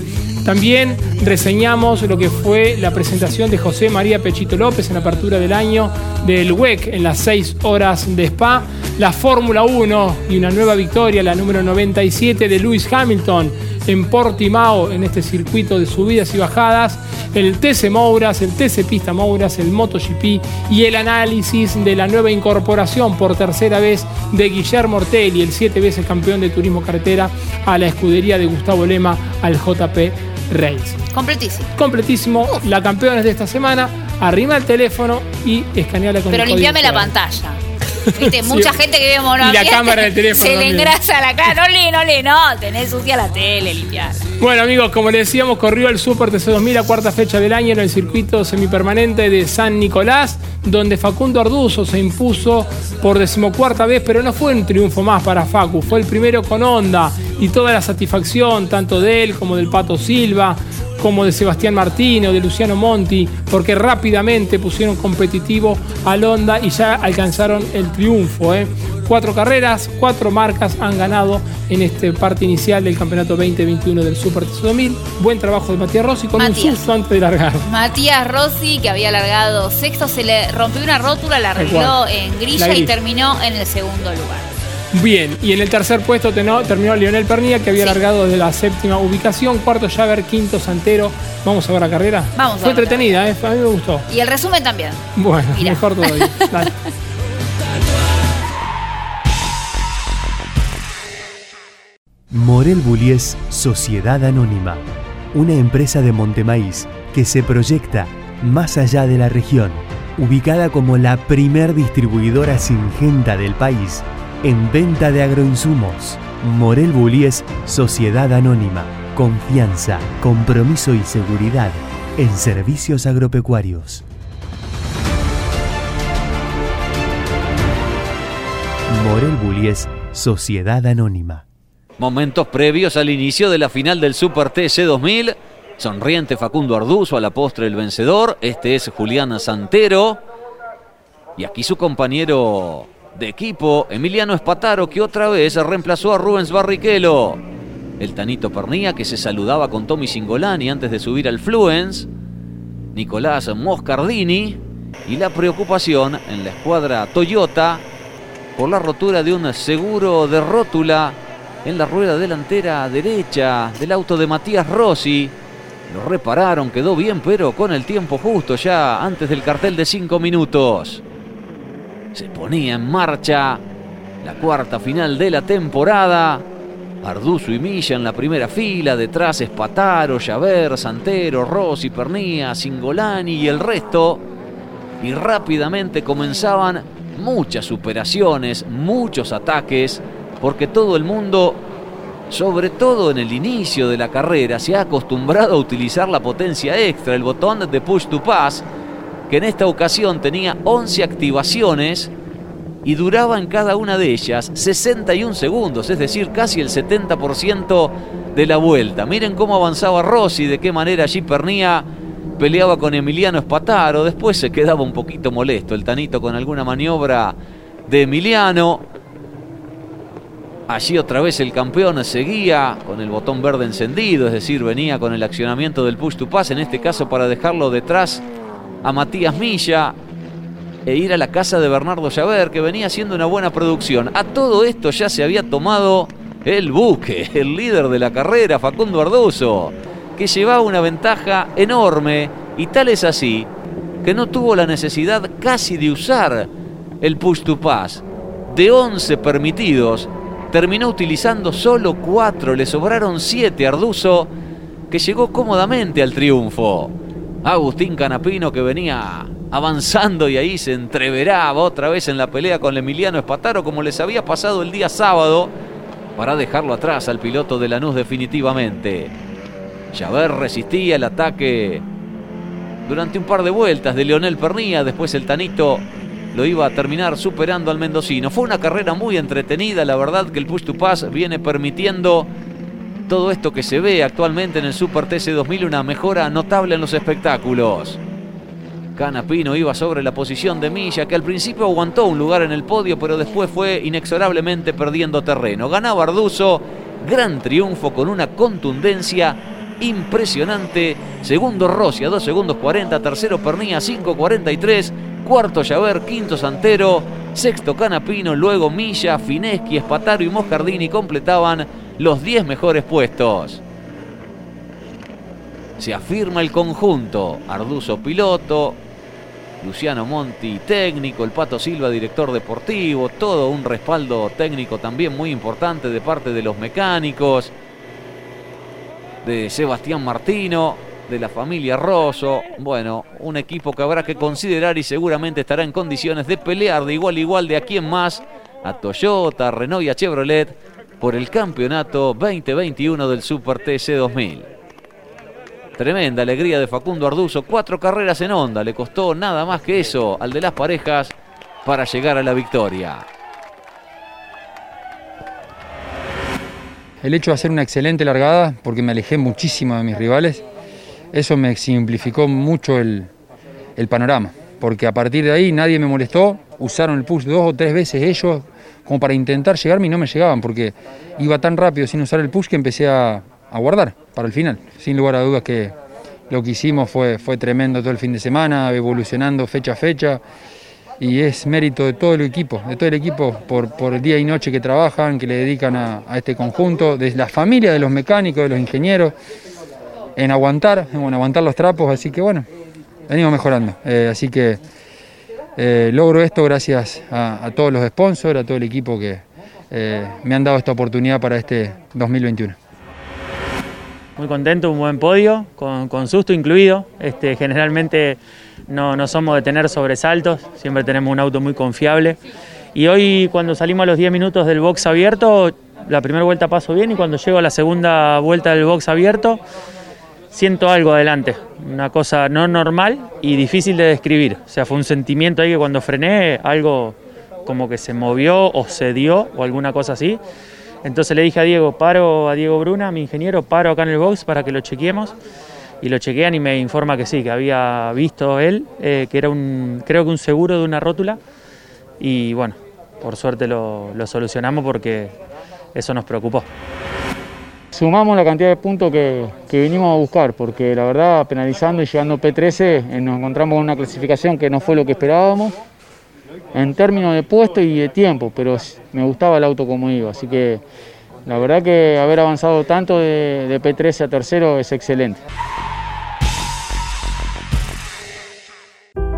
También reseñamos lo que fue la presentación de José María Pechito López en la apertura del año del WEC en las 6 horas de Spa, la Fórmula 1 y una nueva victoria, la número 97 de Lewis Hamilton en Portimao, en este circuito de subidas y bajadas, el TC Mouras, el TC Pista Mouras, el MotoGP y el análisis de la nueva incorporación por tercera vez de Guillermo Ortelli, el siete veces campeón de turismo carretera, a la escudería de Gustavo Lema, al JP Racing. Completísimo. Completísimo, la campeona de esta semana, arrima el teléfono y escaneala con Pero el limpiame la pantalla. Viste, Sí. mucha gente que ve mono Y la cámara del teléfono Se le engrasa la cara. No lee, no lee, no. Tenés sucia la tele, limpiar. Bueno amigos, como les decíamos, corrió el Super TC2000 la cuarta fecha del año en el circuito semipermanente de San Nicolás, donde Facundo Arduzo se impuso por decimocuarta vez, pero no fue un triunfo más para Facu, fue el primero con Honda y toda la satisfacción, tanto de él como del Pato Silva, como de Sebastián Martínez o de Luciano Monti, porque rápidamente pusieron competitivo al Honda y ya alcanzaron el triunfo. ¿eh? Cuatro carreras, cuatro marcas han ganado en este parte inicial del campeonato 2021 del Super TC2000. Buen trabajo de Matías Rossi con Matías. un susto antes de largar. Matías Rossi, que había largado sexto, se le rompió una rótula, la arregló en La grilla y terminó en el segundo lugar. Bien, y en el tercer puesto teno- terminó Lionel Pernilla, que había largado desde la séptima ubicación. Cuarto Javer, quinto Santero. Vamos a ver la carrera. Vamos a Fue ver entretenida, ¿eh? a mí me gustó. Y el resumen también. Bueno, Mirá. mejor todavía. Dale. Morel Bullies Sociedad Anónima, una empresa de Montemaíz que se proyecta más allá de la región, ubicada como la primer distribuidora singenta del país en venta de agroinsumos. Morel Bullies Sociedad Anónima, confianza, compromiso y seguridad en servicios agropecuarios. Morel Bullies Sociedad Anónima. Momentos previos al inicio de la final del Super TC 2000. Sonriente Facundo Arduzo a la postre el vencedor. Este es Julián Santero. Y aquí su compañero de equipo, Emiliano Espataro, que otra vez reemplazó a Rubens Barrichello. El Tanito Pernía, que se saludaba con Tommy Singolani antes de subir al Fluence. Nicolás Moscardini. Y la preocupación en la escuadra Toyota por la rotura de un seguro de rótula en la rueda delantera derecha del auto de Matías Rossi. Lo repararon, quedó bien, pero con el tiempo justo, ya antes del cartel de cinco minutos. Se ponía en marcha la cuarta final de la temporada. Arduzo y Milla en la primera fila, detrás Espataro, Javer, Santero, Rossi, Pernía, Singolani y el resto. Y rápidamente comenzaban muchas superaciones, muchos ataques, porque todo el mundo, sobre todo en el inicio de la carrera, se ha acostumbrado a utilizar la potencia extra, el botón de push to pass, que en esta ocasión tenía 11 activaciones y duraba en cada una de ellas 61 segundos, es decir, casi el 70% de la vuelta. Miren cómo avanzaba Rossi, de qué manera allí Pernía peleaba con Emiliano Espataro, después se quedaba un poquito molesto el Tanito con alguna maniobra de Emiliano. Allí otra vez el campeón seguía con el botón verde encendido, es decir, venía con el accionamiento del push to pass, en este caso para dejarlo detrás a Matías Milla e ir a la casa de Bernardo Llaver, que venía haciendo una buena producción. A todo esto ya se había tomado el buque, el líder de la carrera, Facundo Arduzo, que llevaba una ventaja enorme y tal es así que no tuvo la necesidad casi de usar el push to pass. De 11 permitidos, terminó utilizando solo 4, le sobraron 7 a Arduzo, que llegó cómodamente al triunfo. Agustín Canapino que venía avanzando y ahí se entreveraba otra vez en la pelea con Emiliano Espataro como les había pasado el día sábado para dejarlo atrás al piloto de Lanús definitivamente. Javert resistía el ataque durante un par de vueltas de Leonel Pernía, después el Tanito lo iba a terminar superando al mendocino. Fue una carrera muy entretenida, la verdad que el push to pass viene permitiendo todo esto que se ve actualmente en el Super TC 2000, una mejora notable en los espectáculos. Canapino iba sobre la posición de Milla, que al principio aguantó un lugar en el podio, pero después fue inexorablemente perdiendo terreno. Ganaba Arduzo, gran triunfo con una contundencia impresionante. Segundo Rossi a 2 segundos 40, tercero Pernía 5.43, cuarto Llaver, quinto Santero, sexto Canapino, luego Milla, Fineschi, Espataro y Moscardini completaban los 10 mejores puestos. Se afirma el conjunto, Arduzo piloto, Luciano Monti técnico, el Pato Silva director deportivo, todo un respaldo técnico también muy importante de parte de los mecánicos, de Sebastián Martino, de la familia Rosso. Bueno, un equipo que habrá que considerar y seguramente estará en condiciones de pelear de igual a igual de aquí en más a Toyota, a Renault y a Chevrolet por el campeonato 2021 del Super TC 2000. Tremenda alegría de Facundo Arduzo, cuatro carreras en onda, le costó nada más que eso al de las parejas para llegar a la victoria. El hecho de hacer una excelente largada, porque me alejé muchísimo de mis rivales, eso me simplificó mucho el, el panorama, porque a partir de ahí nadie me molestó, usaron el push dos o tres veces ellos como para intentar llegarme y no me llegaban, porque iba tan rápido sin usar el push que empecé a, guardar para el final. Sin lugar a dudas que lo que hicimos fue, fue tremendo todo el fin de semana, evolucionando fecha a fecha. y es mérito de todo el equipo, de todo el equipo por, por día y noche que trabajan, que le dedican a, este conjunto, de la familia de los mecánicos, de los ingenieros, en aguantar, en aguantar los trapos, así que bueno, venimos mejorando. Eh, así que eh, logro esto gracias a, todos los sponsors, a todo el equipo que eh, me han dado esta oportunidad para este 2021. Muy contento, un buen podio, con, con susto incluido. Este, generalmente no, no somos de tener sobresaltos, siempre tenemos un auto muy confiable. Y hoy cuando salimos a los 10 minutos del box abierto, la primera vuelta paso bien y cuando llego a la segunda vuelta del box abierto, siento algo adelante, una cosa no normal y difícil de describir. O sea, fue un sentimiento ahí que cuando frené, algo como que se movió o se dio o alguna cosa así. Entonces le dije a Diego, paro a Diego Bruna, mi ingeniero, paro acá en el box para que lo chequeemos. Y lo chequean y me informa que sí, que había visto él, eh, que era un, creo que un seguro de una rótula. Y bueno, por suerte lo, lo solucionamos porque eso nos preocupó. Sumamos la cantidad de puntos que, que vinimos a buscar, porque la verdad, penalizando y llegando P13, eh, nos encontramos con una clasificación que no fue lo que esperábamos en términos de puesto y de tiempo, pero me gustaba el auto como iba, así que la verdad que haber avanzado tanto de P13 a tercero es excelente.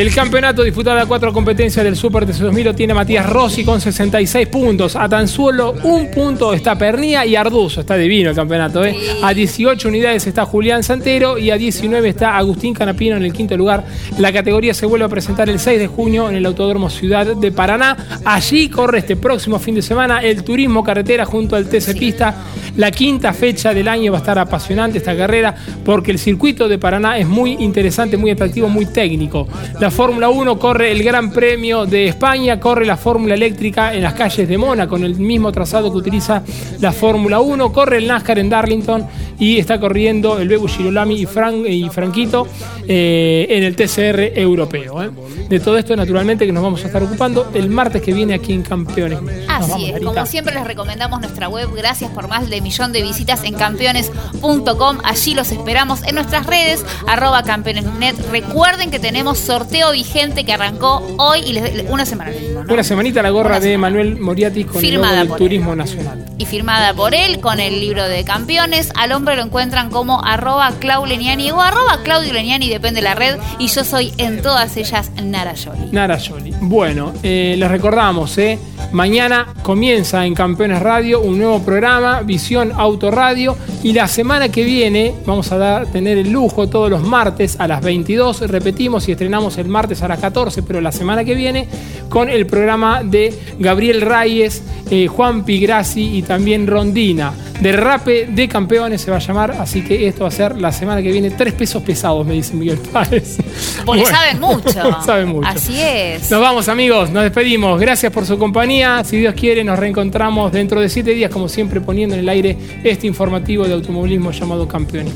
El campeonato disputado a cuatro competencias del Super TC 2000 lo tiene Matías Rossi con 66 puntos. A tan solo un punto está Pernía y Arduzo. Está divino el campeonato. ¿eh? A 18 unidades está Julián Santero y a 19 está Agustín Canapino en el quinto lugar. La categoría se vuelve a presentar el 6 de junio en el Autódromo Ciudad de Paraná. Allí corre este próximo fin de semana el turismo carretera junto al TC Pista. La quinta fecha del año va a estar apasionante esta carrera porque el circuito de Paraná es muy interesante, muy atractivo, muy técnico. La Fórmula 1 corre el Gran Premio de España, corre la Fórmula Eléctrica en las calles de Mona con el mismo trazado que utiliza la Fórmula 1, corre el NASCAR en Darlington y está corriendo el Bebu Girolami y, Fran- y Franquito eh, en el TCR europeo. ¿eh? De todo esto, naturalmente, que nos vamos a estar ocupando el martes que viene aquí en Campeones. Así vamos, es, como siempre les recomendamos nuestra web, gracias por más de millón de visitas en campeones.com, allí los esperamos en nuestras redes, arroba campeonesnet. Recuerden que tenemos sorteo vigente que arrancó hoy y les, una semana. Una semanita la gorra de Manuel Moriatis con Firmada el logo del por Turismo Nacional. y firmada por él con el libro de campeones. Al hombre lo encuentran como arroba Clau Leniani o arroba Claudio Leniani, depende de la red. Y yo soy en todas ellas Nara Yoli. Nara Yoli. Bueno, eh, les recordamos, eh, mañana comienza en Campeones Radio un nuevo programa, Visión Auto Radio, y la semana que viene vamos a dar, tener el lujo todos los martes a las 22, repetimos y estrenamos el martes a las 14, pero la semana que viene con el programa de Gabriel Reyes, eh, Juan Pigrassi y también Rondina. Derrape de campeones se va a llamar, así que esto va a ser la semana que viene. Tres pesos pesados, me dice Miguel Páez. Porque Bueno, saben mucho. saben mucho. Así es. Nos vamos amigos, nos despedimos. Gracias por su compañía. Si Dios quiere, nos reencontramos dentro de siete días, como siempre, poniendo en el aire este informativo de automovilismo llamado Campeones.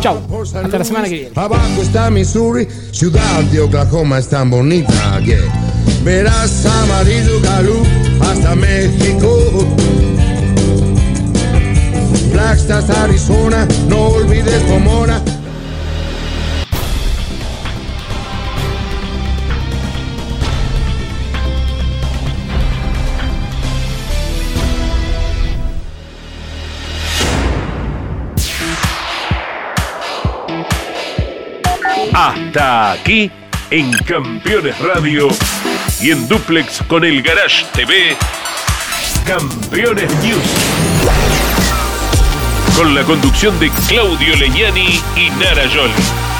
Chau. Hasta la semana que viene. Abajo está Missouri, ciudad de Oklahoma es tan bonita que verás amarillo galú hasta México. Blackstars, Arizona, no olvides Pomona. Hasta aquí en Campeones Radio y en Duplex con el Garage TV. Campeones News. Con la conducción de Claudio Leñani y Nara Yoli.